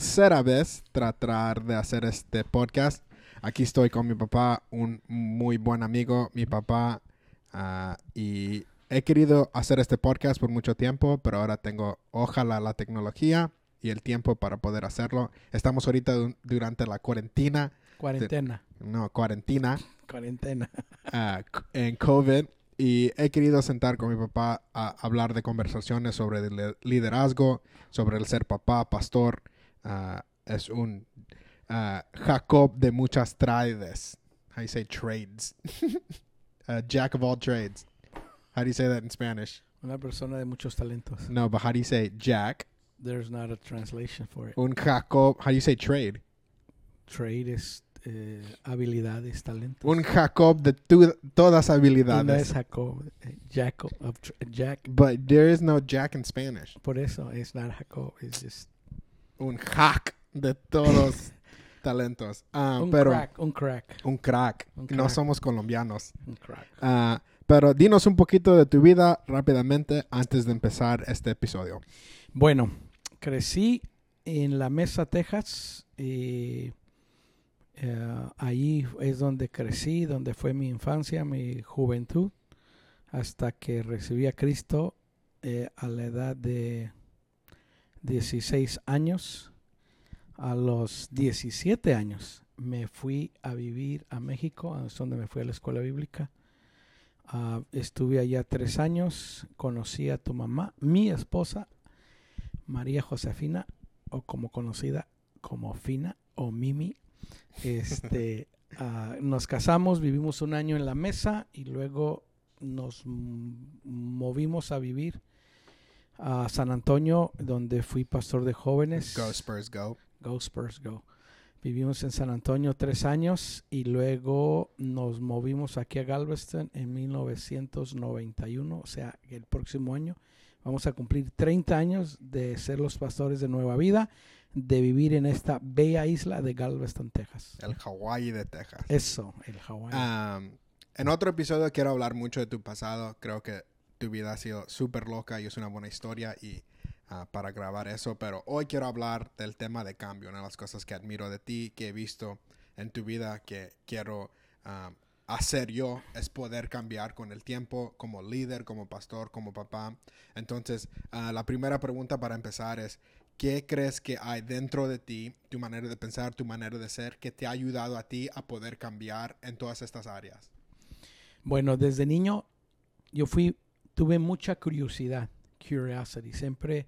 tercera vez tratar de hacer este podcast. Aquí estoy con mi papá, un muy buen amigo, mi papá, ah, y he querido hacer este podcast por mucho tiempo, pero ahora tengo, ojalá, la tecnología y el tiempo para poder hacerlo. Estamos ahorita du- durante la cuarentena, Cuarentena. no, cuarentena, Cuarentena. c- en COVID y he querido sentar con mi papá a hablar de conversaciones sobre liderazgo, sobre el ser papá, pastor. Ah, es un ah, Jacob de muchas trades. How do you say trades? A jack of all trades. How do you say that in Spanish? Una persona de muchos talentos. No, but how do you say jack? There's not a translation for it. Un Jacob. How do you say trade? Trade es eh, habilidades, talentos. Un Jacob de tu- todas habilidades. es Jacob. eh, Jack of Jack. But there is no jack in Spanish. Por eso es not Jacob. Es just un hack de todos talentos. Ah, un pero crack. Un crack. un crack. Un No crack. somos colombianos. Un crack. Ah, pero dinos un poquito de tu vida rápidamente antes de empezar este episodio. Bueno, crecí en La Mesa, Texas. Y eh, ahí es donde crecí, donde fue mi infancia, mi juventud, hasta que recibí a Cristo eh, a la edad de 16 años. A los 17 años me fui a vivir a México, es donde me fui a la escuela bíblica. Ah, estuve allá tres años, conocí a tu mamá, mi esposa, María Josefina, o como conocida como Fina o Mimi. Este, ah, nos casamos, vivimos un año en la mesa y luego nos movimos a vivir a San Antonio, donde fui pastor de jóvenes. Go Spurs, go. Go Spurs, go. Vivimos en San Antonio tres años y luego nos movimos aquí a Galveston en 1991, o sea, el próximo año vamos a cumplir 30 años de ser los pastores de Nueva Vida, de vivir en esta bella isla de Galveston, Texas. El Hawaii de Texas. Eso, el Hawái. Um, en otro episodio quiero hablar mucho de tu pasado. Creo que tu vida ha sido súper loca y es una buena historia y ah, para grabar eso. Pero hoy quiero hablar del tema de cambio. Una de las cosas que admiro de ti, que he visto en tu vida, que quiero ah, hacer yo, es poder cambiar con el tiempo como líder, como pastor, como papá. Entonces, ah, la primera pregunta para empezar es, ¿Qué crees que hay dentro de ti, tu manera de pensar, tu manera de ser, que te ha ayudado a ti a poder cambiar en todas estas áreas? Bueno, desde niño yo fui, tuve mucha curiosidad, curiosity. Siempre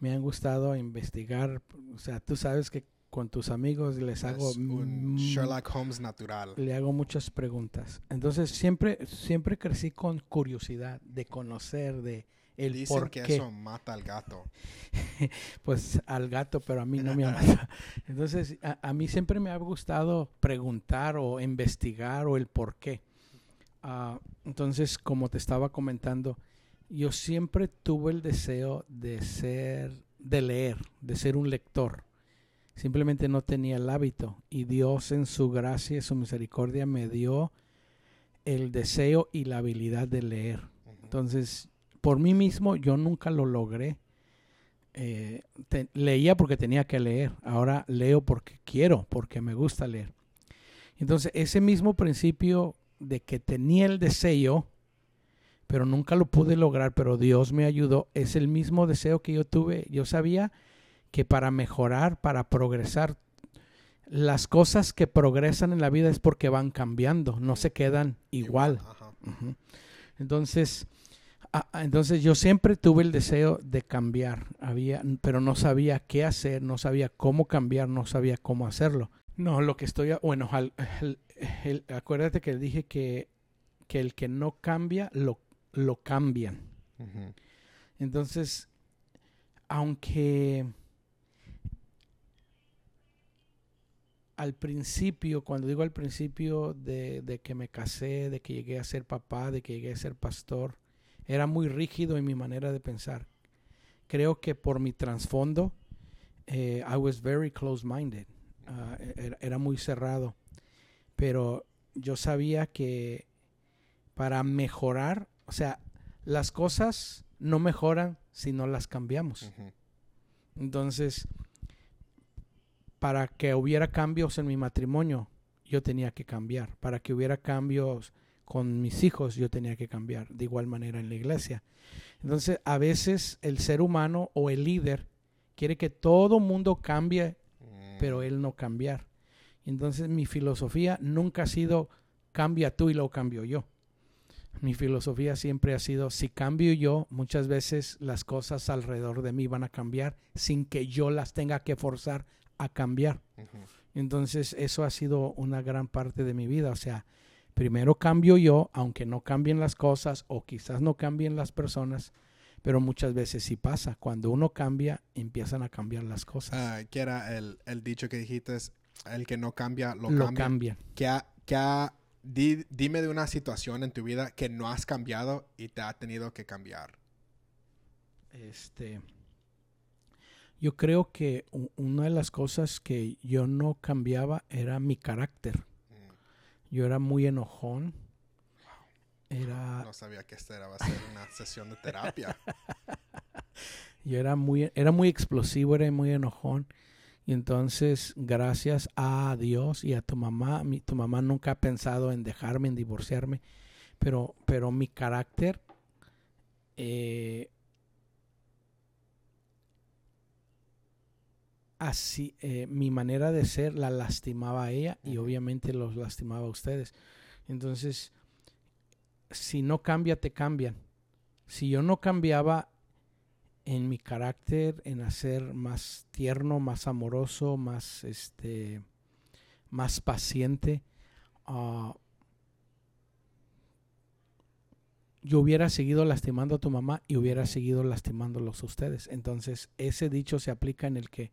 me han gustado investigar. O sea, tú sabes que con tus amigos les hago, es un Sherlock Holmes natural. le hago muchas preguntas. Entonces siempre, siempre crecí con curiosidad de conocer de el Dicen por que qué. eso mata al gato. Pues al gato, pero a mí no me ha matado. Entonces a, a mí siempre me ha gustado preguntar o investigar o el por qué. Ah, entonces, como te estaba comentando, yo siempre tuve el deseo de ser, de leer, de ser un lector. Simplemente no tenía el hábito y Dios en su gracia y su misericordia me dio el deseo y la habilidad de leer. Entonces, por mí mismo yo nunca lo logré. Eh, te- leía porque tenía que leer. Ahora leo porque quiero, porque me gusta leer. Entonces, ese mismo principio de que tenía el deseo, pero nunca lo pude lograr, pero Dios me ayudó, es el mismo deseo que yo tuve. Yo sabía que para mejorar, para progresar, las cosas que progresan en la vida es porque van cambiando, no se quedan igual. Entonces, entonces yo siempre tuve el deseo de cambiar, había, pero no sabía qué hacer, no sabía cómo cambiar, no sabía cómo hacerlo. No, lo que estoy, a- bueno, al- el- el- acuérdate que dije que, que el que no cambia, lo, lo cambian. Entonces, aunque al principio, cuando digo al principio de, de que me casé, de que llegué a ser papá, de que llegué a ser pastor, era muy rígido en mi manera de pensar. Creo que por mi trasfondo, eh, I was very close-minded. Ah, era, era muy cerrado. Pero yo sabía que para mejorar, o sea, las cosas no mejoran si no las cambiamos. Entonces, para que hubiera cambios en mi matrimonio, yo tenía que cambiar. Para que hubiera cambios con mis hijos, yo tenía que cambiar. De igual manera en la iglesia. Entonces, a veces el ser humano o el líder quiere que todo mundo cambie. Pero él no cambiar. Entonces, mi filosofía nunca ha sido cambia tú y lo cambio yo. Mi filosofía siempre ha sido, si cambio yo, muchas veces las cosas alrededor de mí van a cambiar sin que yo las tenga que forzar a cambiar. Entonces eso ha sido una gran parte de mi vida. O sea, primero cambio yo, aunque no cambien las cosas o quizás no cambien las personas, pero muchas veces sí pasa. Cuando uno cambia, empiezan a cambiar las cosas. ¿Qué era el, el dicho que dijiste? El que no cambia, lo, lo cambia. cambian. ¿Qué ha- qué ha- di- dime de una situación en tu vida que no has cambiado y te ha tenido que cambiar. Este, yo creo que una de las cosas que yo no cambiaba era mi carácter. Mm, Yo era muy enojón. Era, No sabía que esta era, va a ser una sesión de terapia. Yo era muy, era muy explosivo, era muy enojón. Y entonces, gracias a Dios y a tu mamá, mi, tu mamá nunca ha pensado en dejarme, en divorciarme, pero, pero mi carácter, eh, así, eh, mi manera de ser la lastimaba a ella y obviamente los lastimaba a ustedes. Entonces, si no cambia, te cambian. Si yo no cambiaba en mi carácter, en hacer más tierno, más amoroso, más este, más paciente, ah, yo hubiera seguido lastimando a tu mamá y hubiera seguido lastimándolos a ustedes. Entonces, ese dicho se aplica en el que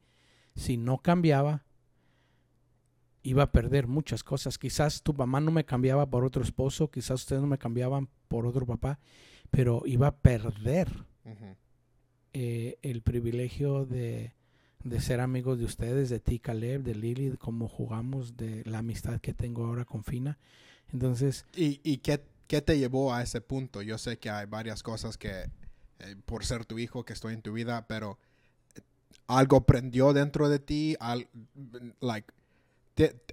si no cambiaba, iba a perder muchas cosas. Quizás tu mamá no me cambiaba por otro esposo, quizás ustedes no me cambiaban por otro papá, pero iba a perder eh, el privilegio de, de ser amigos de ustedes, de ti, Caleb, de Lily, de cómo jugamos, de la amistad que tengo ahora con Fina. Entonces, ¿Y, y qué, qué te llevó a ese punto? Yo sé que hay varias cosas que, eh, por ser tu hijo, que estoy en tu vida, pero eh, algo prendió dentro de ti, al, like,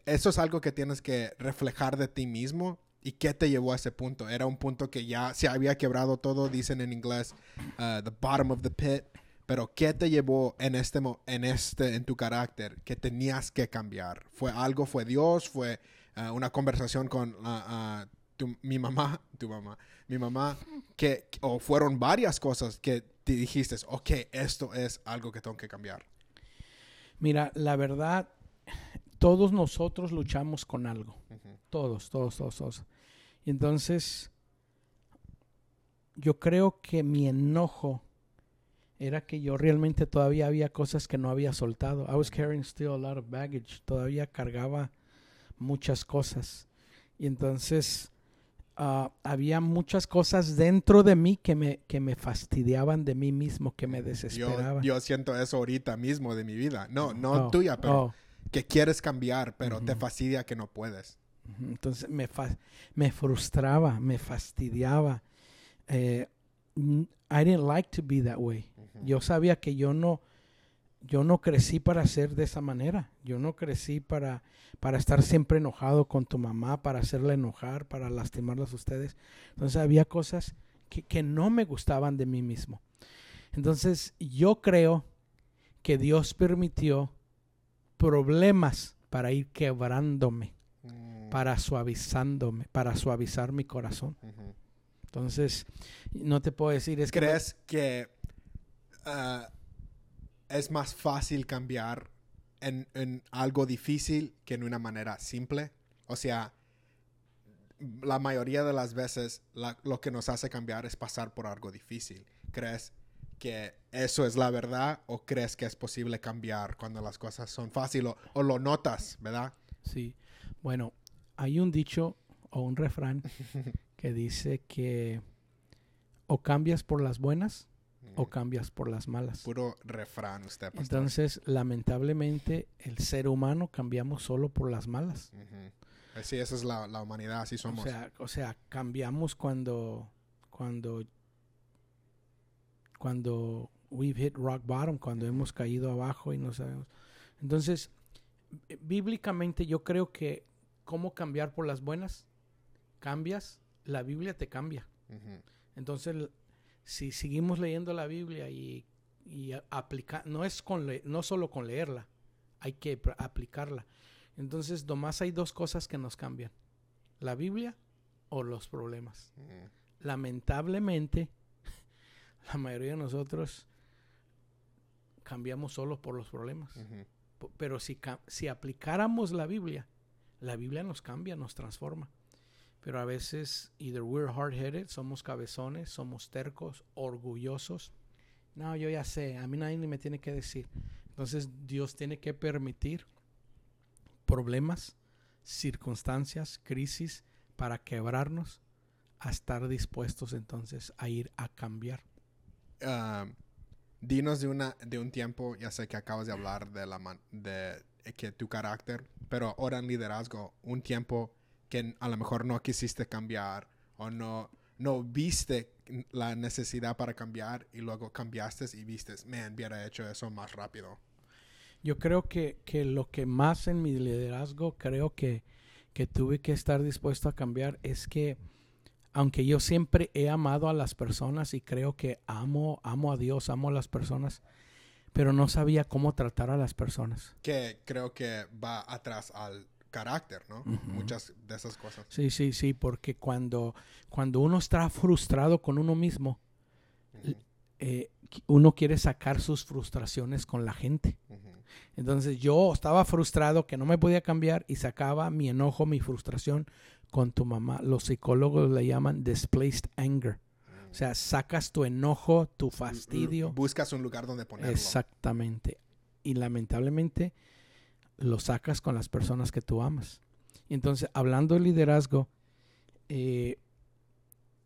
eso es algo que tienes que reflejar de ti mismo. ¿Y qué te llevó a ese punto? Era un punto que ya se había quebrado todo, dicen en inglés, uh, the bottom of the pit. Pero ¿qué te llevó en este, en este, en tu carácter que tenías que cambiar? ¿Fue algo? ¿Fue Dios? ¿Fue uh, una conversación con uh, mi mamá? Tu mamá. Mi mamá. Que, o fueron varias cosas que te dijiste, ok, esto es algo que tengo que cambiar. mira, la verdad, todos nosotros luchamos con algo. Ujú. Todos, todos, todos, todos. Y entonces, yo creo que mi enojo era que yo realmente todavía había cosas que no había soltado. I was carrying still a lot of baggage. Todavía cargaba muchas cosas. Y entonces ah, había muchas cosas dentro de mí que me, que me fastidiaban de mí mismo, que me Yo, desesperaban. yo siento eso ahorita mismo de mi vida. No, no Oh, tuya, pero oh. Que quieres cambiar, pero te Ujú. fastidia que no puedes. Entonces me, fa- me frustraba, me fastidiaba. Eh, I didn't like to be that way. Ujú. Yo sabía que yo no, yo no crecí para ser de esa manera. Yo no crecí para, para estar siempre enojado con tu mamá, para hacerla enojar, para lastimarlas a ustedes. Entonces había cosas que, que no me gustaban de mí mismo. Entonces yo creo que Dios permitió problemas para ir quebrándome Mm, para suavizándome, para suavizar mi corazón. Entonces, no te puedo decir, es que... ¿Crees que ah, es más fácil cambiar en, en algo difícil que en una manera simple? O sea, la mayoría de las veces la- lo que nos hace cambiar es pasar por algo difícil. ¿Crees que eso es la verdad o crees que es posible cambiar cuando las cosas son fáciles o, o lo notas, verdad? Sí. Bueno, hay un dicho o un refrán que dice que o cambias por las buenas o cambias por las malas. Puro refrán usted, pastor. Entonces, lamentablemente, el ser humano cambiamos solo por las malas. Ujú. Sí, esa es la, la humanidad, así O somos. sea, o sea, cambiamos cuando, cuando, cuando we've hit rock bottom, cuando hemos caído abajo y no sabemos. Entonces, eh, bíblicamente yo creo que cómo cambiar por las buenas, cambias, la Biblia te cambia. Entonces, si seguimos leyendo la Biblia y, y aplicar, no es con le- no solo con leerla, hay que aplicarla. Entonces, nomás hay dos cosas que nos cambian: la Biblia o los problemas. Lamentablemente, la mayoría de nosotros cambiamos solo por los problemas. Pero si, si aplicáramos la Biblia, la Biblia nos cambia, nos transforma. Pero a veces, either we're hard-headed, somos cabezones, somos tercos, orgullosos. No, yo ya sé, a mí nadie me tiene que decir. Entonces, Dios tiene que permitir problemas, circunstancias, crisis, para quebrarnos, a estar dispuestos entonces a ir a cambiar. Ah, dinos de una de un tiempo, ya sé que acabas de hablar de la de eh, que tu carácter, pero ahora en liderazgo, un tiempo que a lo mejor no quisiste cambiar o no no viste la necesidad para cambiar y luego cambiaste y viste, man, hubiera hecho eso más rápido. Yo creo que, que lo que más en mi liderazgo creo que, que tuve que estar dispuesto a cambiar es que aunque yo siempre he amado a las personas y creo que amo, amo a Dios, amo a las personas, pero no sabía cómo tratar a las personas. Que creo que va atrás al carácter, ¿no? Muchas de esas cosas. Sí, sí, sí, porque cuando, cuando uno está frustrado con uno mismo, eh, uno quiere sacar sus frustraciones con la gente. Entonces yo estaba frustrado que no me podía cambiar y sacaba mi enojo, mi frustración con tu mamá. Los psicólogos le llaman displaced anger. O sea, sacas tu enojo, tu fastidio. Buscas un lugar donde ponerlo. Exactamente. Y lamentablemente lo sacas con las personas que tú amas. Y entonces, hablando de liderazgo, eh,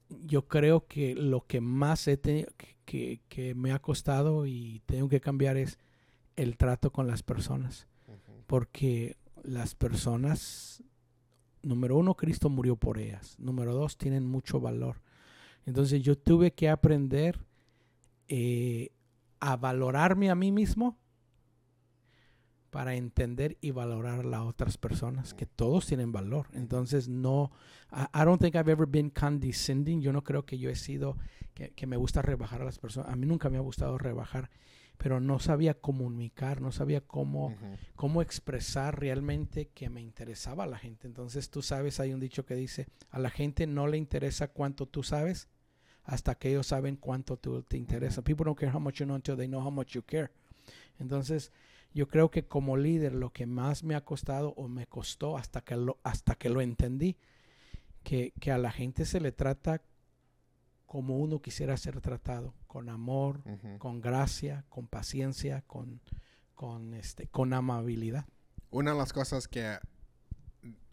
yo creo que lo que más he tenido, que, que- me ha costado y tengo que cambiar es el trato con las personas. Porque las personas, número uno, Cristo murió por ellas. Número dos, tienen mucho valor. Entonces yo tuve que aprender eh, a valorarme a mí mismo para entender y valorar a las otras personas, que todos tienen valor. Entonces no, I, don't think I've ever been condescending. Yo no creo que yo he sido, que me gusta rebajar a las personas. A mí nunca me ha gustado rebajar, pero no sabía comunicar, no sabía cómo cómo expresar realmente que me interesaba a la gente. Entonces tú sabes, hay un dicho que dice, a la gente no le interesa cuánto tú sabes hasta que ellos saben cuánto tú te interesa. People don't care how much you know until they know how much you care. Entonces yo creo que como líder lo que más me ha costado o me costó hasta que lo, hasta que lo entendí, que, que a la gente se le trata como uno quisiera ser tratado, con amor, con gracia, con paciencia, con, con, este, con amabilidad. Una de las cosas que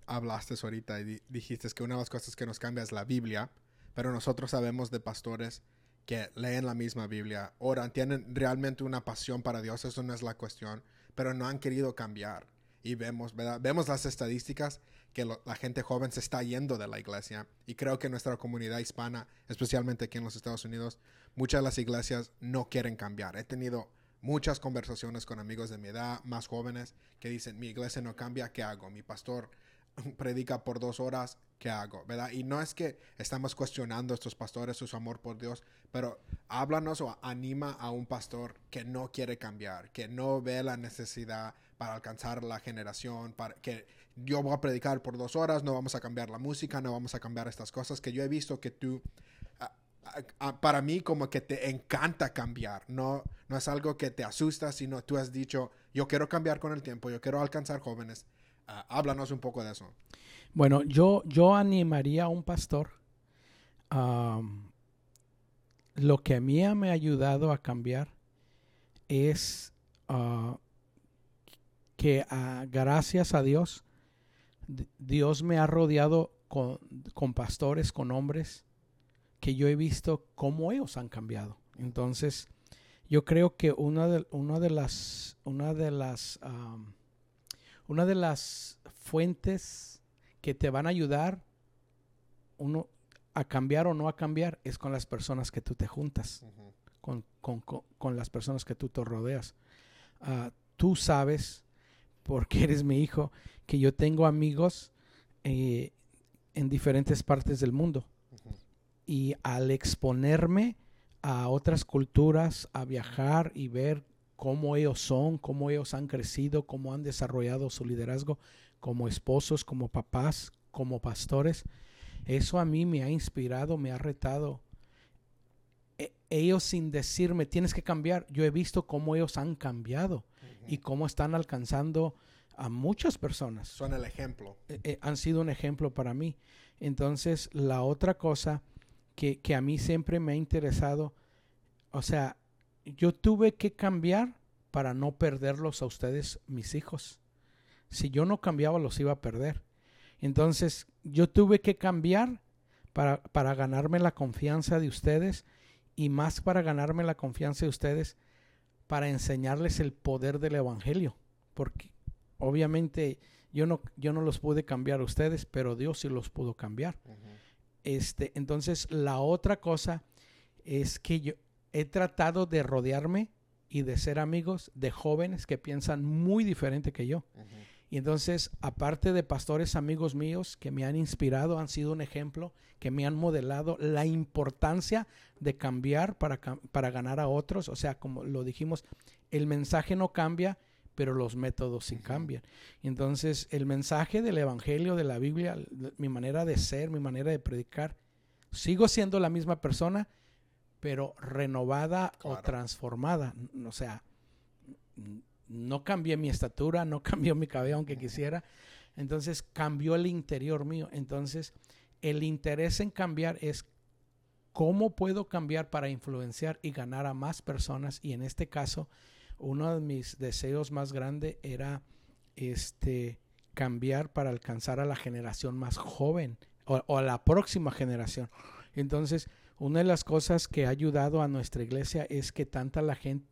hablaste ahorita y di- dijiste es que una de las cosas que nos cambia es la Biblia, pero nosotros sabemos de pastores que leen la misma Biblia, oran, tienen realmente una pasión para Dios, eso no es la cuestión, pero no han querido cambiar. Y vemos, ¿verdad? Vemos las estadísticas que la gente joven se está yendo de la iglesia. Y creo que nuestra comunidad hispana, especialmente aquí en los Estados Unidos, muchas de las iglesias no quieren cambiar. He tenido muchas conversaciones con amigos de mi edad, más jóvenes, que dicen, mi iglesia no cambia, ¿qué hago? Mi pastor predica por dos horas, ¿qué hago? ¿Verdad? Y no es que estamos cuestionando a estos pastores su amor por Dios, pero háblanos o anima a un pastor que no quiere cambiar, que no ve la necesidad para alcanzar la generación, para que yo voy a predicar por dos horas, no vamos a cambiar la música, no vamos a cambiar estas cosas que yo he visto que tú para mí como que te encanta cambiar, no, no es algo que te asusta, sino tú has dicho, yo quiero cambiar con el tiempo, yo quiero alcanzar jóvenes. Ah, háblanos un poco de eso. Bueno, yo, yo animaría a un pastor. am, lo que a mí me ha ayudado a cambiar es ah, que ah, gracias a Dios, Dios me ha rodeado con, con pastores, con hombres, que yo he visto cómo ellos han cambiado. Entonces, yo creo que una de, una de las, una de las, una de las fuentes que te van a ayudar uno a cambiar o no a cambiar es con las personas que tú te juntas, con, con- con- con las personas que tú te rodeas. Ah, tú sabes porque eres mi hijo, que yo tengo amigos eh, en diferentes partes del mundo. Y al exponerme a otras culturas, a viajar y ver cómo ellos son, cómo ellos han crecido, cómo han desarrollado su liderazgo como esposos, como papás, como pastores, eso a mí me ha inspirado, me ha retado. E, ellos sin decirme, tienes que cambiar, yo he visto cómo ellos han cambiado y cómo están alcanzando a muchas personas. Son el ejemplo. Eh, eh, han sido un ejemplo para mí. Entonces, la otra cosa que, que a mí siempre me ha interesado, o sea, yo tuve que cambiar para no perderlos a ustedes, mis hijos. Si yo no cambiaba, los iba a perder. Entonces, yo tuve que cambiar para, para ganarme la confianza de ustedes y más para ganarme la confianza de ustedes para enseñarles el poder del Evangelio. Porque obviamente yo no, yo no los pude cambiar a ustedes, pero Dios sí los pudo cambiar. este, entonces, la otra cosa es que yo he tratado de rodearme y de ser amigos de jóvenes que piensan muy diferente que yo. Y entonces, aparte de pastores amigos míos que me han inspirado, han sido un ejemplo, que me han modelado la importancia de cambiar para, para ganar a otros. O sea, como lo dijimos, el mensaje no cambia, pero los métodos sí cambian. Y entonces, el mensaje del Evangelio, de la Biblia, mi manera de ser, mi manera de predicar, sigo siendo la misma persona, pero renovada o transformada. O sea, no cambié mi estatura, no cambió mi cabello aunque quisiera. Entonces cambió el interior mío. Entonces el interés en cambiar es cómo puedo cambiar para influenciar y ganar a más personas. Y en este caso, uno de mis deseos más grandes era este cambiar para alcanzar a la generación más joven o, o a la próxima generación. Entonces, una de las cosas que ha ayudado a nuestra iglesia es que tanta la gente,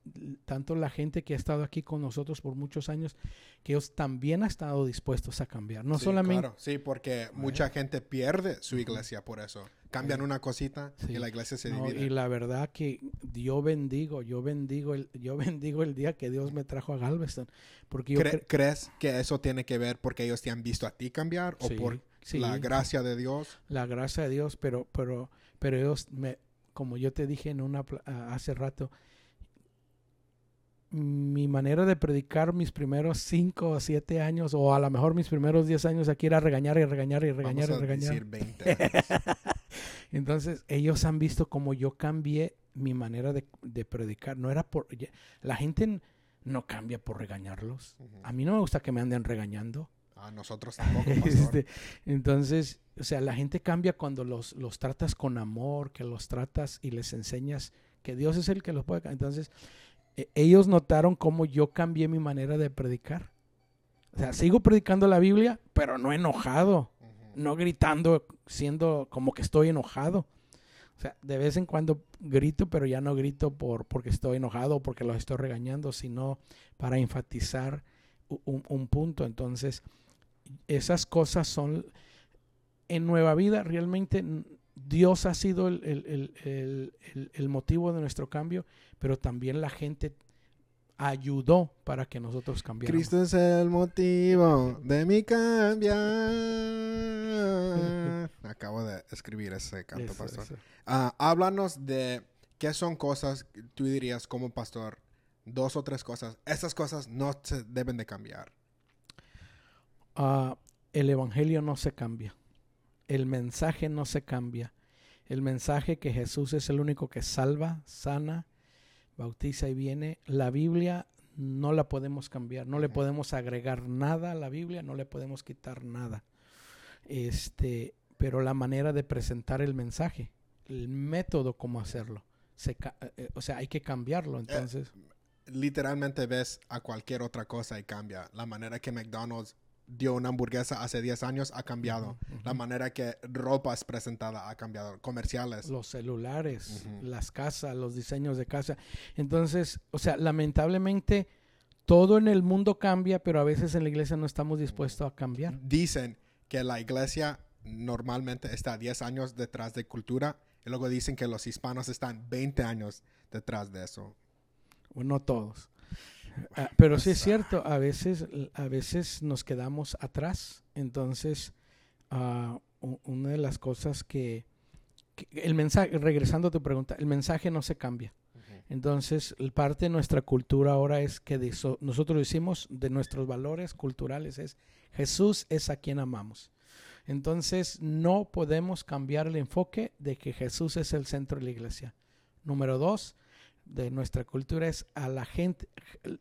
tanto la gente que ha estado aquí con nosotros por muchos años, que ellos también han estado dispuestos a cambiar. No solamente. Claro, sí, porque mucha gente pierde su iglesia por eso. Cambian una cosita y la iglesia se divide. Y la verdad que yo bendigo, yo bendigo el, yo bendigo el día que Dios me trajo a Galveston. Porque ¿Crees que eso tiene que ver porque ellos te han visto a ti cambiar o por la gracia de Dios? La gracia de Dios, pero, pero pero ellos, me, como yo te dije en una hace rato, mi manera de predicar mis primeros cinco o siete años, o a lo mejor mis primeros diez años aquí era regañar y regañar y regañar y regañar. Entonces, ellos han visto cómo yo cambié mi manera de, predicar. No era por. La gente no cambia por regañarlos. A mí no me gusta que me anden regañando. A nosotros tampoco. Este, entonces, o sea, la gente cambia cuando los, los tratas con amor, que los tratas y les enseñas que Dios es el que los puede. Entonces, e, ellos notaron cómo yo cambié mi manera de predicar. O sea, sigo predicando la Biblia, pero no enojado, no gritando, siendo como que estoy enojado. O sea, de vez en cuando grito, pero ya no grito por porque estoy enojado o porque los estoy regañando, sino para enfatizar un, un punto. Entonces, esas cosas son en Nueva Vida realmente Dios ha sido el, motivo de nuestro cambio, pero también la gente ayudó para que nosotros cambiáramos. Cristo es el motivo de mi cambio. Acabo de escribir ese canto, pastor. Ah, háblanos de qué son cosas, tú dirías como pastor, dos o tres cosas. Esas cosas no se deben de cambiar. El Evangelio no se cambia. El mensaje no se cambia. El mensaje que Jesús es el único que salva, sana, bautiza y viene. La Biblia no la podemos cambiar. No le podemos agregar nada a la Biblia, no le podemos quitar nada. Este, pero la manera de presentar el mensaje, el método cómo hacerlo, se, eh, eh, o sea, hay que cambiarlo. Eh, entonces, literalmente ves a cualquier otra cosa y cambia. La manera que McDonald's dio una hamburguesa hace 10 años ha cambiado. La manera que ropa es presentada ha cambiado. Comerciales. Los celulares, las casas, los diseños de casa. Entonces, o sea, lamentablemente todo en el mundo cambia, pero a veces en la iglesia no estamos dispuestos a cambiar. Dicen que la iglesia normalmente está 10 años detrás de cultura y luego dicen que los hispanos están 20 años detrás de eso. Bueno, no todos. Ah, pero sí es cierto, a veces, a veces nos quedamos atrás. Entonces, ah, una de las cosas que, que- el mensaje, regresando a tu pregunta, el mensaje no se cambia. Entonces, parte de nuestra cultura ahora es que de so- nosotros decimos de nuestros valores culturales es Jesús es a quien amamos. Entonces, no podemos cambiar el enfoque de que Jesús es el centro de la iglesia. Número dos, de nuestra cultura es a la gente,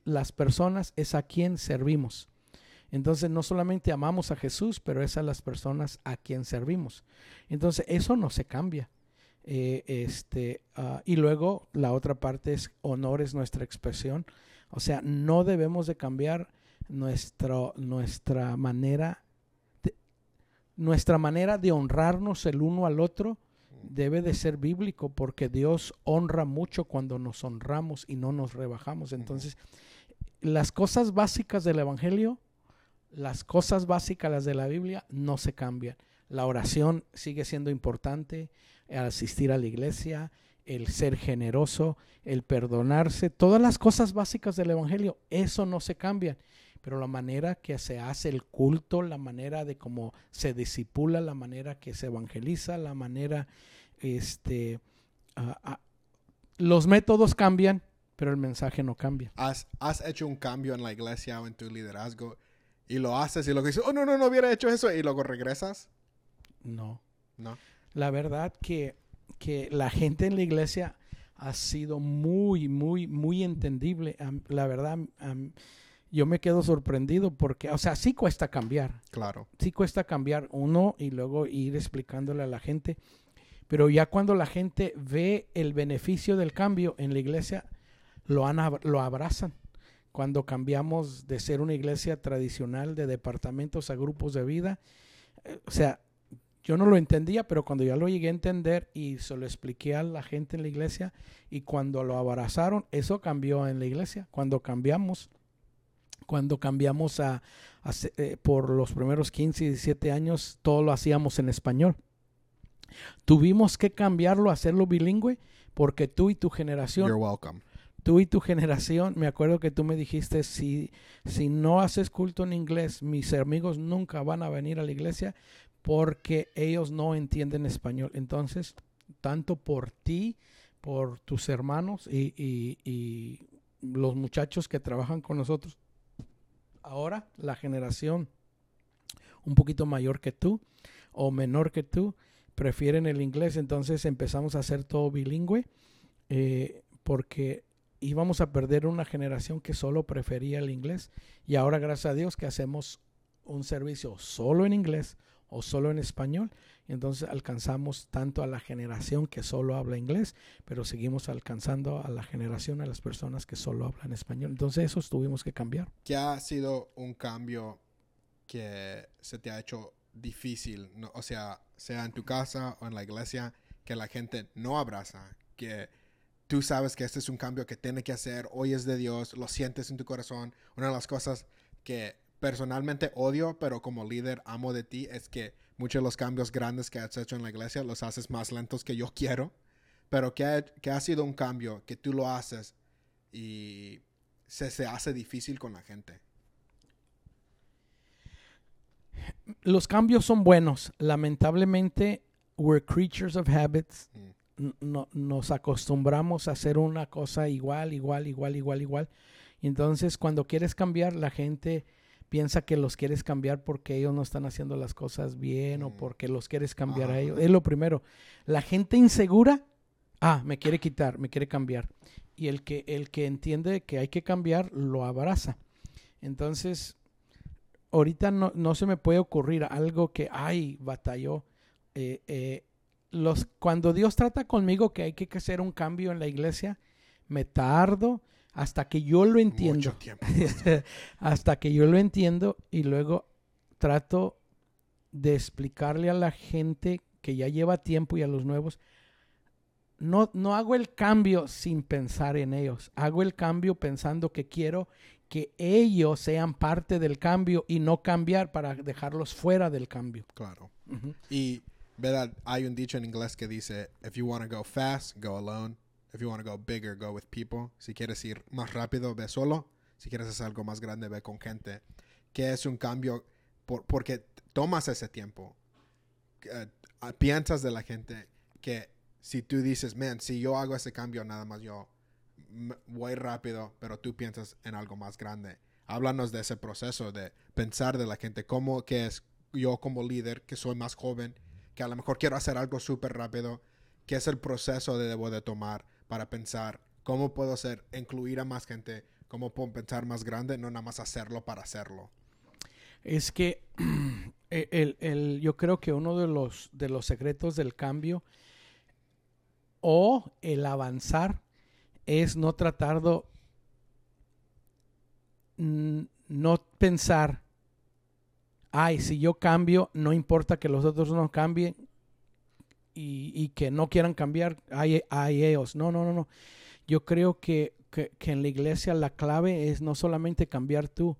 las personas es a quien servimos. Entonces, no solamente amamos a Jesús, pero es a las personas a quien servimos. Entonces, eso no se cambia. Eh, este, ah, y luego la otra parte es honor es nuestra expresión. O sea, no debemos de cambiar nuestro, nuestra manera nuestra manera de honrarnos el uno al otro debe de ser bíblico porque Dios honra mucho cuando nos honramos y no nos rebajamos. Entonces, las cosas básicas del Evangelio, las cosas básicas las de la Biblia no se cambian. La oración sigue siendo importante, el asistir a la iglesia, el ser generoso, el perdonarse, todas las cosas básicas del Evangelio, eso no se cambia. Pero la manera que se hace el culto, la manera de cómo se disipula, la manera que se evangeliza, la manera, este, ah, ah, los métodos cambian, pero el mensaje no cambia. ¿Has, has hecho un cambio en la iglesia o en tu liderazgo y lo haces y luego dices, oh, no, no, no hubiera hecho eso y luego regresas? No. No. La verdad que, que la gente en la iglesia ha sido muy, muy, muy entendible. La verdad, yo me quedo sorprendido porque, o sea, sí cuesta cambiar. Claro. sí cuesta cambiar uno y luego ir explicándole a la gente. Pero ya cuando la gente ve el beneficio del cambio en la iglesia, lo, han lo abrazan. Cuando cambiamos de ser una iglesia tradicional de departamentos a grupos de vida, eh, o sea, yo no lo entendía, pero cuando ya lo llegué a entender y se lo expliqué a la gente en la iglesia y cuando lo abrazaron, eso cambió en la iglesia. Cuando cambiamos, cuando cambiamos a, eh, por los primeros 15 y 17 años, todo lo hacíamos en español. Tuvimos que cambiarlo, hacerlo bilingüe, porque tú y tu generación You're welcome. tú y tu generación, me acuerdo que tú me dijiste, si, si no haces culto en inglés, mis amigos nunca van a venir a la iglesia porque ellos no entienden español. Entonces, tanto por ti, por tus hermanos y, y- y los muchachos que trabajan con nosotros, ahora la generación un poquito mayor que tú o menor que tú prefieren el inglés, entonces empezamos a hacer todo bilingüe eh, porque íbamos a perder una generación que solo prefería el inglés y ahora gracias a Dios que hacemos un servicio solo en inglés o solo en español entonces alcanzamos tanto a la generación que solo habla inglés pero seguimos alcanzando a la generación a las personas que solo hablan español entonces eso tuvimos que cambiar ¿Qué ha sido un cambio que se te ha hecho difícil? O sea, sea en tu casa o en la iglesia, que la gente no abraza, que tú sabes que este es un cambio que tiene que hacer, hoy es de Dios, lo sientes en tu corazón. Una de las cosas que personalmente odio, pero como líder amo de ti, es que muchos de los cambios grandes que has hecho en la iglesia los haces más lentos que yo quiero, pero que ha, que ha sido un cambio que tú lo haces y se, se hace difícil con la gente. los cambios son buenos lamentablemente we're creatures of habits Mm. No- nos acostumbramos a hacer una cosa igual, igual, igual, igual, igual. Y entonces cuando quieres cambiar, la gente piensa que los quieres cambiar porque ellos no están haciendo las cosas bien o Mm. porque los quieres cambiar a ellos. Es lo primero. La gente insegura, ah, me quiere quitar, me quiere cambiar. Y el que, el que entiende que hay que cambiar, lo abraza. Entonces, ahorita no, no se me puede ocurrir algo que, ay, batalló. Eh, eh, los, cuando Dios trata conmigo que hay que hacer un cambio en la iglesia, me tardo hasta que yo lo entiendo. Mucho tiempo. hasta que yo lo entiendo y luego trato de explicarle a la gente que ya lleva tiempo y a los nuevos. No, no hago el cambio sin pensar en ellos. Hago el cambio pensando que quiero que ellos sean parte del cambio y no cambiar para dejarlos fuera del cambio. Claro. Y, ¿verdad? Hay un dicho en inglés que dice, if you want to go fast, go alone. If you want to go bigger, go with people. Si quieres ir más rápido, ve solo. si quieres hacer algo más grande, ve con gente, que es un cambio por, porque tomas ese tiempo. Eh, piensas de la gente que si tú dices, man, si yo hago ese cambio, nada más yo voy rápido, pero tú piensas en algo más grande. Háblanos de ese proceso de pensar de la gente, cómo que es yo como líder, que soy más joven, que a lo mejor quiero hacer algo súper rápido, qué es el proceso de debo de tomar para pensar cómo puedo hacer, incluir a más gente, cómo puedo pensar más grande, no nada más hacerlo para hacerlo. Es que el, el, yo creo que uno de los, de los secretos del cambio o el avanzar es no tratar de no pensar, ay, si yo cambio, no importa que los otros no cambien y, que no quieran cambiar, hay, hay, ellos. No, no, no, no. Yo creo que, que, que en la iglesia la clave es no solamente cambiar tú,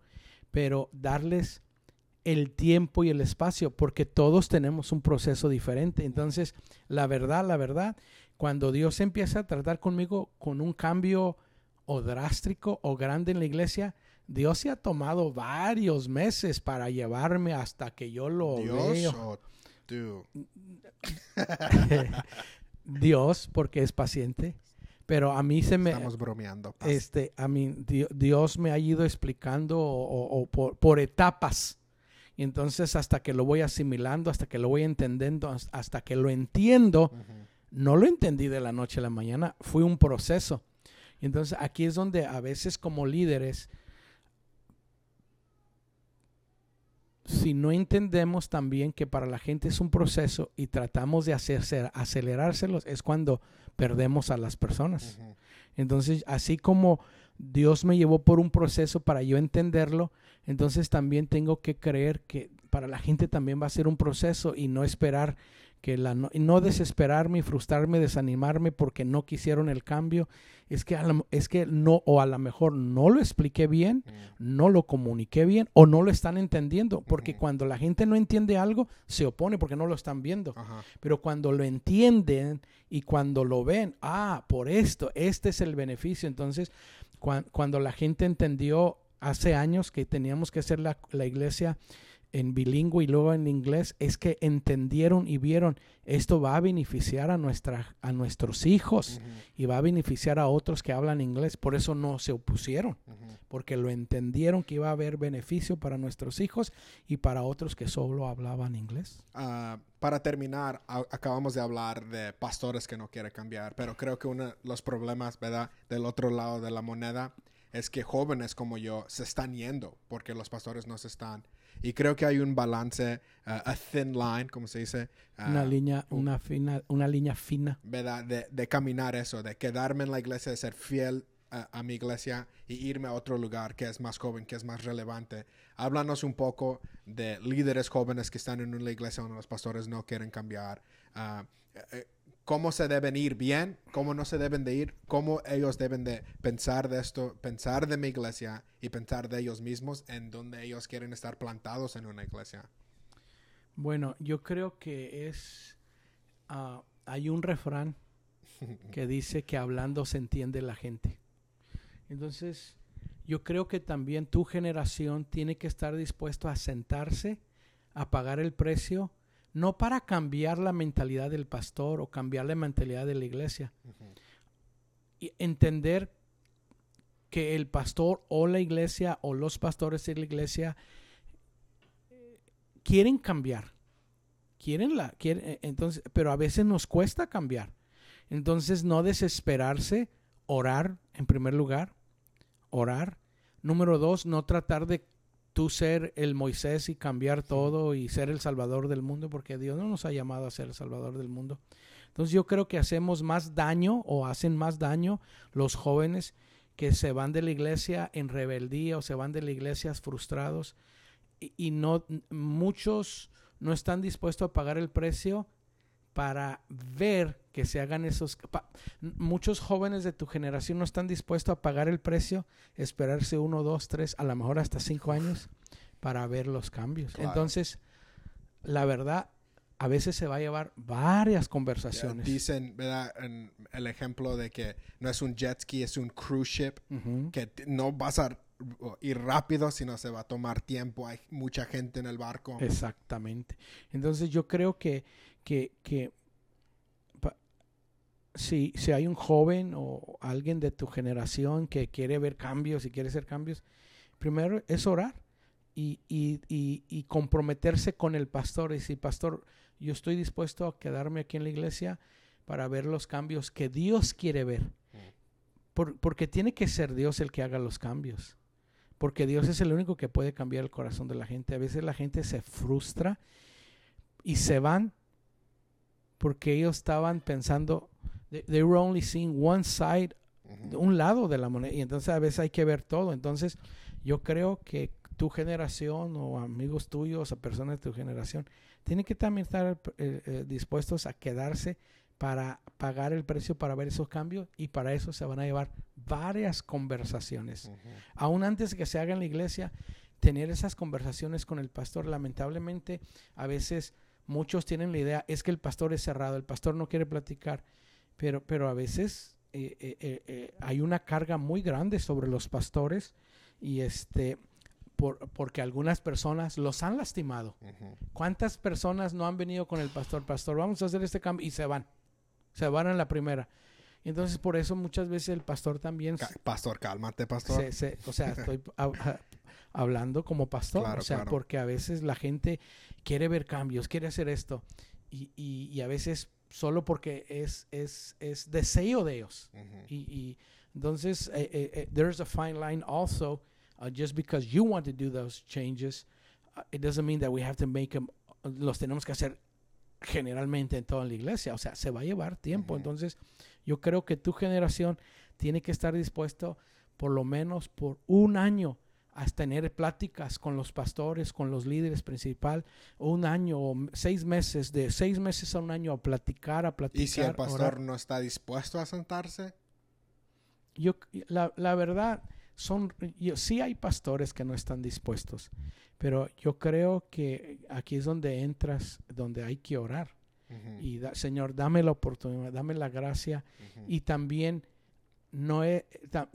pero darles el tiempo y el espacio, porque todos tenemos un proceso diferente. Entonces, la verdad, la verdad, cuando Dios empieza a tratar conmigo con un cambio o drástico o grande en la iglesia, Dios se ha tomado varios meses para llevarme hasta que yo lo veo. Dios, porque es paciente. Pero a mí se me... Estamos bromeando. Este, a mí, Dios me ha ido explicando o, por, etapas. Y entonces hasta que lo voy asimilando, hasta que lo voy entendiendo, hasta que lo entiendo, no lo entendí de la noche a la mañana, fue un proceso. Y entonces aquí es donde a veces como líderes si no entendemos también que para la gente es un proceso y tratamos de hacerse, acelerárselos, es cuando perdemos a las personas. Entonces, así como Dios me llevó por un proceso para yo entenderlo, entonces también tengo que creer que para la gente también va a ser un proceso y no esperar que la no, no desesperarme, frustrarme, desanimarme porque no quisieron el cambio, es que, es que no, o a lo mejor no lo expliqué bien, mm. no lo comuniqué bien, o no lo están entendiendo, porque cuando la gente no entiende algo, se opone porque no lo están viendo. Pero cuando lo entienden y cuando lo ven, ah, por esto, este es el beneficio. Entonces, cuando la gente entendió hace años que teníamos que hacer la, la iglesia, en bilingüe y luego en inglés es que entendieron y vieron esto va a beneficiar a nuestra a nuestros hijos y va a beneficiar a otros que hablan inglés. Por eso no se opusieron porque lo entendieron que iba a haber beneficio para nuestros hijos y para otros que solo hablaban inglés. Ah, para terminar acabamos de hablar de pastores que no quieren cambiar pero creo que uno de los problemas verdad del otro lado de la moneda es que jóvenes como yo se están yendo porque los pastores no se están y creo que hay un balance, uh, a thin line, como se dice. Uh, una línea, una fina, una línea fina. ¿Verdad? De, de, caminar eso, de quedarme en la iglesia, de ser fiel a, mi iglesia y irme a otro lugar que es más joven, que es más relevante. Háblanos un poco de líderes jóvenes que están en una iglesia donde los pastores no quieren cambiar. Uh, cómo se deben ir bien, cómo no se deben de ir, cómo ellos deben de pensar de esto, pensar de mi iglesia y pensar de ellos mismos en donde ellos quieren estar plantados en una iglesia. Bueno, yo creo que es, ah, hay un refrán que dice que hablando se entiende la gente. Entonces, yo creo que también tu generación tiene que estar dispuesto a sentarse, a pagar el precio no para cambiar la mentalidad del pastor o cambiar la mentalidad de la iglesia. y entender que el pastor o la iglesia o los pastores de la iglesia quieren cambiar. Quieren la, quieren, eh, entonces, pero a veces nos cuesta cambiar. Entonces, no desesperarse, orar en primer lugar, orar. Número dos, no tratar de tú ser el Moisés y cambiar todo y ser el Salvador del mundo, porque Dios no nos ha llamado a ser el Salvador del mundo. Entonces yo creo que hacemos más daño o hacen más daño los jóvenes que se van de la iglesia en rebeldía o se van de la iglesia frustrados y, y no muchos no están dispuestos a pagar el precio para ver que se hagan esos... muchos jóvenes de tu generación no están dispuestos a pagar el precio, esperarse uno, dos, tres, a lo mejor hasta cinco años para ver los cambios. Entonces, la verdad, a veces se va a llevar varias conversaciones. Dicen, ¿verdad? En el ejemplo de que no es un jet ski, es un cruise ship, que no vas a ir rápido, sino se va a tomar tiempo. Hay mucha gente en el barco. Exactamente. Entonces yo creo que, que, que si, si hay un joven o alguien de tu generación que quiere ver cambios y quiere hacer cambios, primero es orar y, y, y, comprometerse con el pastor. Y si, pastor, yo estoy dispuesto a quedarme aquí en la iglesia para ver los cambios que Dios quiere ver. Mm. porque tiene que ser Dios el que haga los cambios. Porque Dios es el único que puede cambiar el corazón de la gente. A veces la gente se frustra y se van porque ellos estaban pensando, they, were only seeing one side, un lado de la moneda. Y entonces a veces hay que ver todo. Entonces yo creo que tu generación o amigos tuyos o personas de tu generación tienen que también estar eh, eh, dispuestos a quedarse para pagar el precio para ver esos cambios y para eso se van a llevar varias conversaciones. Aún antes de que se haga en la iglesia, tener esas conversaciones con el pastor, lamentablemente a veces muchos tienen la idea, es que el pastor es cerrado, el pastor no quiere platicar, pero, pero a veces eh, hay una carga muy grande sobre los pastores y este porque algunas personas los han lastimado. ¿Cuántas personas no han venido con el pastor? Pastor, vamos a hacer este cambio y se van. Se van en la primera. Entonces, por eso muchas veces el pastor también... Pastor, cálmate, pastor. o sea, estoy hablando como pastor. o sea, porque a veces la gente quiere ver cambios, quiere hacer esto. Y, y, a veces solo porque es, es, es deseo de ellos. y, entonces, eh, eh, eh, there's a fine line also Uh, just because you want to do those changes, uh, it doesn't mean that we have to make them, los tenemos que hacer generalmente en toda la iglesia. O sea, se va a llevar tiempo. Entonces, yo creo que tu generación tiene que estar dispuesto por lo menos por un año a tener pláticas con los pastores, con los líderes principal, un año o seis meses, de seis meses a un año a platicar, a platicar. ¿Y si el pastor no está dispuesto a sentarse? Yo, la, la verdad, son, sí hay pastores que no están dispuestos, pero yo creo que aquí es donde entras, donde hay que orar. Y Señor, dame la oportunidad, dame la gracia. Y también, no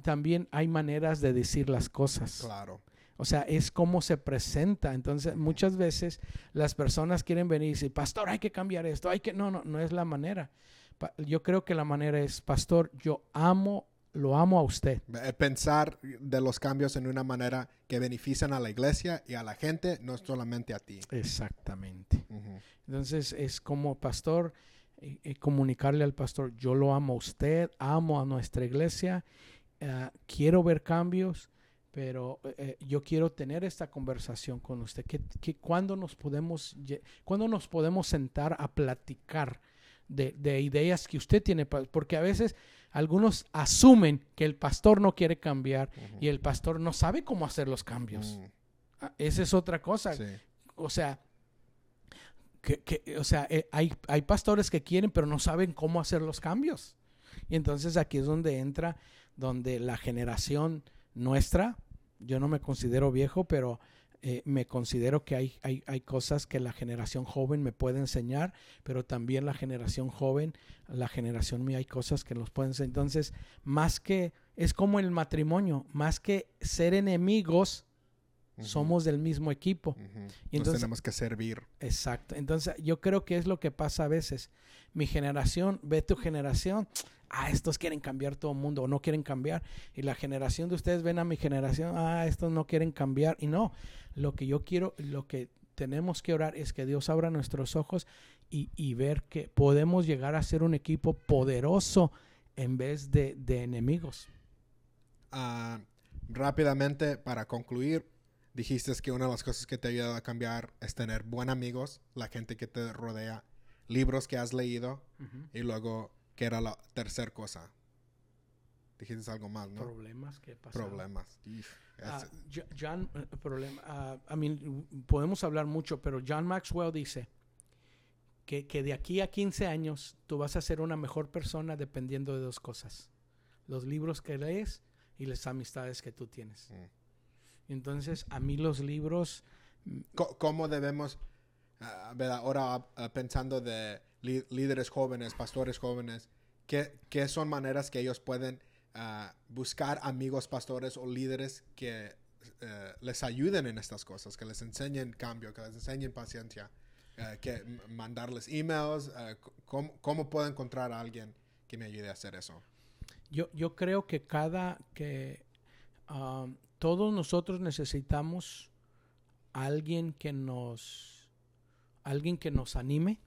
también hay maneras de decir las cosas. Claro. O sea, es como se presenta. Entonces, muchas veces las personas quieren venir y decir, pastor, hay que cambiar esto, hay que... No, no, no es la manera. yo creo que la manera es, pastor, yo amo lo amo a usted. Eh, pensar de los cambios en una manera que benefician a la iglesia y a la gente, no solamente a ti. Exactamente. Entonces es como pastor, eh, eh, comunicarle al pastor, yo lo amo a usted, amo a nuestra iglesia, quiero ver cambios, pero yo quiero tener esta conversación con usted. Que, que cuando nos podemos, cuando nos podemos sentar a platicar de, de ideas que usted tiene, porque a veces algunos asumen que el pastor no quiere cambiar y el pastor no sabe cómo hacer los cambios. Mm. Ah, esa es otra cosa. O sea, que, o sea eh, hay, hay pastores que quieren pero no saben cómo hacer los cambios. Y entonces aquí es donde entra, donde la generación nuestra, yo no me considero viejo, pero eh, me considero que hay, hay, hay, cosas que la generación joven me puede enseñar, pero también la generación joven, la generación mía, hay cosas que nos pueden enseñar. Entonces, más que, es como el matrimonio, más que ser enemigos, somos del mismo equipo. y entonces tenemos que servir. Exacto. Entonces, yo creo que es lo que pasa a veces. Mi generación ve tu generación, ah, estos quieren cambiar todo el mundo o no quieren cambiar. Y la generación de ustedes ven a mi generación, ah, estos no quieren cambiar. Y no, lo que yo quiero, lo que tenemos que orar es que Dios abra nuestros ojos y, ver que podemos llegar a ser un equipo poderoso en vez de, enemigos. Ah, rápidamente, para concluir, dijiste que una de las cosas que te ha ayudado a cambiar es tener buenos amigos, la gente que te rodea, libros que has leído y luego, ¿qué era la tercera cosa? Dijiste algo más, ¿no? Problemas que Problemas. Ah, John, eh, problema, ah, podemos hablar mucho, pero John Maxwell dice que, que, de aquí a 15 años tú vas a ser una mejor persona dependiendo de dos cosas. Los libros que lees y las amistades que tú tienes. Mm. Entonces, a mí los libros... Mm, ¿Cómo debemos, uh, ahora pensando de líderes jóvenes, pastores jóvenes, ¿qué, ¿qué, son maneras que ellos pueden ah, buscar amigos pastores o líderes que eh, les ayuden en estas cosas, que les enseñen cambio, que les enseñen paciencia, eh, que mandarles emails, eh, cómo, cómo puedo encontrar a alguien que me ayude a hacer eso. Yo, yo creo que cada que um, todos nosotros necesitamos alguien que nos alguien que nos anime.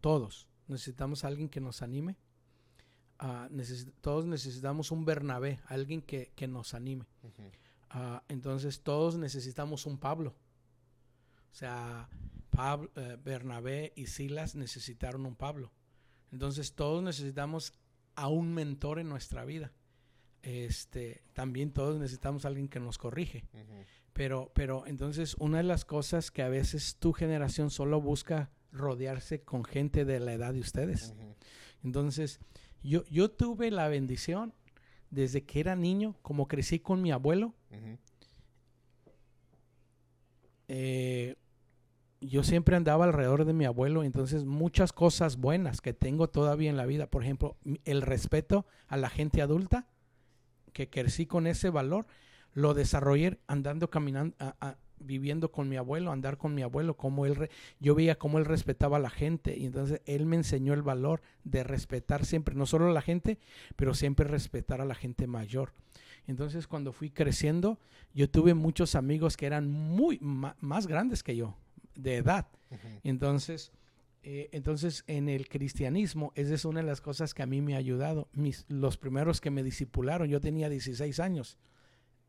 Todos necesitamos alguien que nos anime. Ah, todos necesitamos un Bernabé, alguien que, que nos anime. Ah, entonces todos necesitamos un Pablo. O sea, Pablo, eh, Bernabé y Silas necesitaron un Pablo. Entonces todos necesitamos a un mentor en nuestra vida. Este, también todos necesitamos a alguien que nos corrige. Pero, pero entonces una de las cosas que a veces tu generación solo busca rodearse con gente de la edad de ustedes. Entonces, yo, yo tuve la bendición desde que era niño, como crecí con mi abuelo, eh, yo siempre andaba alrededor de mi abuelo, entonces muchas cosas buenas que tengo todavía en la vida, por ejemplo, el respeto a la gente adulta, que crecí con ese valor, lo desarrollé andando, caminando, a- a- viviendo con mi abuelo, andar con mi abuelo, como él, re- yo veía cómo él respetaba a la gente y entonces él me enseñó el valor de respetar siempre, no solo a la gente, pero siempre respetar a la gente mayor. Entonces cuando fui creciendo, yo tuve muchos amigos que eran muy más grandes que yo, de edad. Entonces, eh, entonces en el cristianismo, esa es una de las cosas que a mí me ha ayudado. Mis, los primeros que me discipularon, yo tenía 16 años.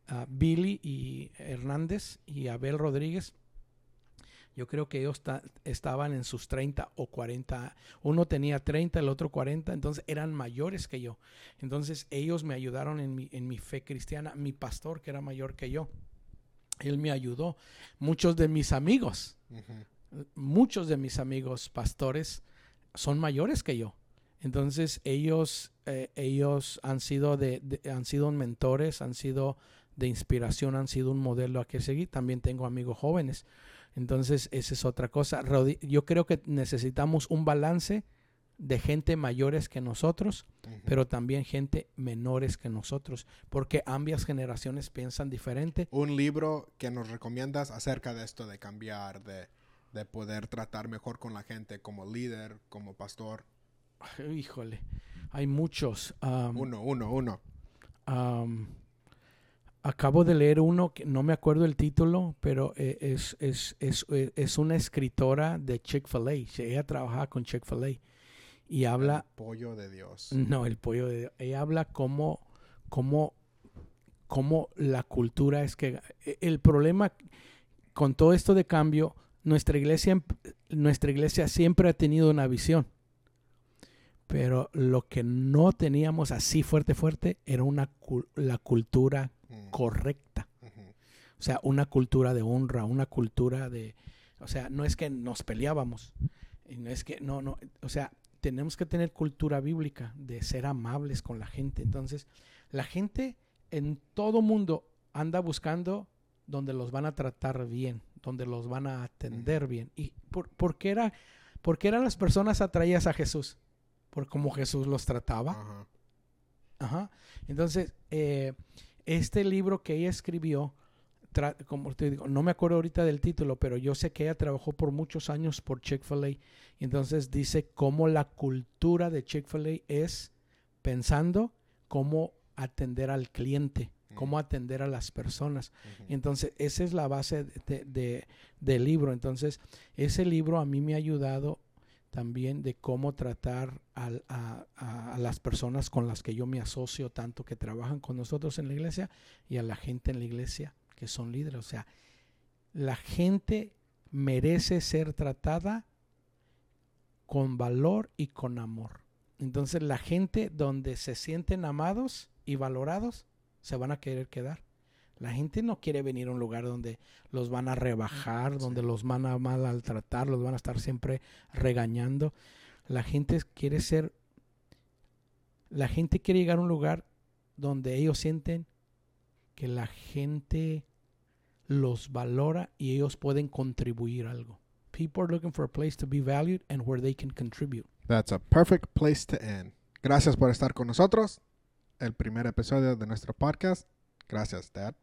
Ah, Billy y Hernández y Abel Rodríguez, yo creo que ellos ta- estaban en sus 30 o 40. Uno tenía 30, el otro 40, entonces eran mayores que yo. Entonces ellos me ayudaron en mi, en mi fe cristiana. Mi pastor, que era mayor que yo, él me ayudó. Muchos de mis amigos. Muchos de mis amigos pastores son mayores que yo. Entonces ellos, eh, ellos han sido de, de- han sido mentores, han sido de inspiración, han sido un modelo a que seguir. También tengo amigos jóvenes. Entonces esa es otra cosa. Yo creo que necesitamos un balance de gente mayores que nosotros, Ujú. pero también gente menores que nosotros, porque ambas generaciones piensan diferente. un libro que nos recomiendas acerca de esto de cambiar, de, de poder tratar mejor con la gente como líder, como pastor. Híjole, hay muchos. Uno, uno, uno. Acabo de leer uno que no me acuerdo el título, pero eh, es, es, es, eh, es una escritora de Chick-fil-A. Ella trabajaba con Chick-fil-A y habla, El pollo de Dios. no, el pollo de Ella habla cómo, cómo, cómo la cultura es que eh, el problema con todo esto de cambio, nuestra iglesia, nuestra iglesia siempre ha tenido una visión. Pero lo que no teníamos así fuerte, fuerte, era una la cultura Mm, correcta. O sea, una cultura de honra, una cultura de... O sea, no es que nos peleábamos. no es que... No, no. O sea, tenemos que tener cultura bíblica de ser amables con la gente. Entonces, la gente en todo mundo anda buscando donde los van a tratar bien, donde los van a atender bien. ¿Y por, por qué era, por qué eran las personas atraídas a Jesús? Por cómo Jesús los trataba. Ajá. Ajá. Entonces, eh, este libro que ella escribió, como te digo, no me acuerdo ahorita del título, pero yo sé que ella trabajó por muchos años por Chick-fil-A. Y entonces dice cómo la cultura de Chick-fil-A es pensando cómo atender al cliente, cómo atender a las personas. Entonces, esa es la base de- de- del libro. Entonces, ese libro a mí me ha ayudado también de cómo tratar a, a- a las personas con las que yo me asocio, tanto que trabajan con nosotros en la iglesia y a la gente en la iglesia que son líderes. O sea, la gente merece ser tratada con valor y con amor. Entonces, la gente donde se sienten amados y valorados, se van a querer quedar. La gente no quiere venir a un lugar donde los van a rebajar, Sí. donde los van a maltratar, los van a estar siempre regañando. La gente quiere ser, la gente quiere llegar a un lugar donde ellos sienten que la gente los valora y ellos pueden contribuir algo. People are looking for a place to be valued and where they can contribute. That's a perfect place to end. Gracias por estar con nosotros el primer episodio de nuestro podcast. Gracias, Dad.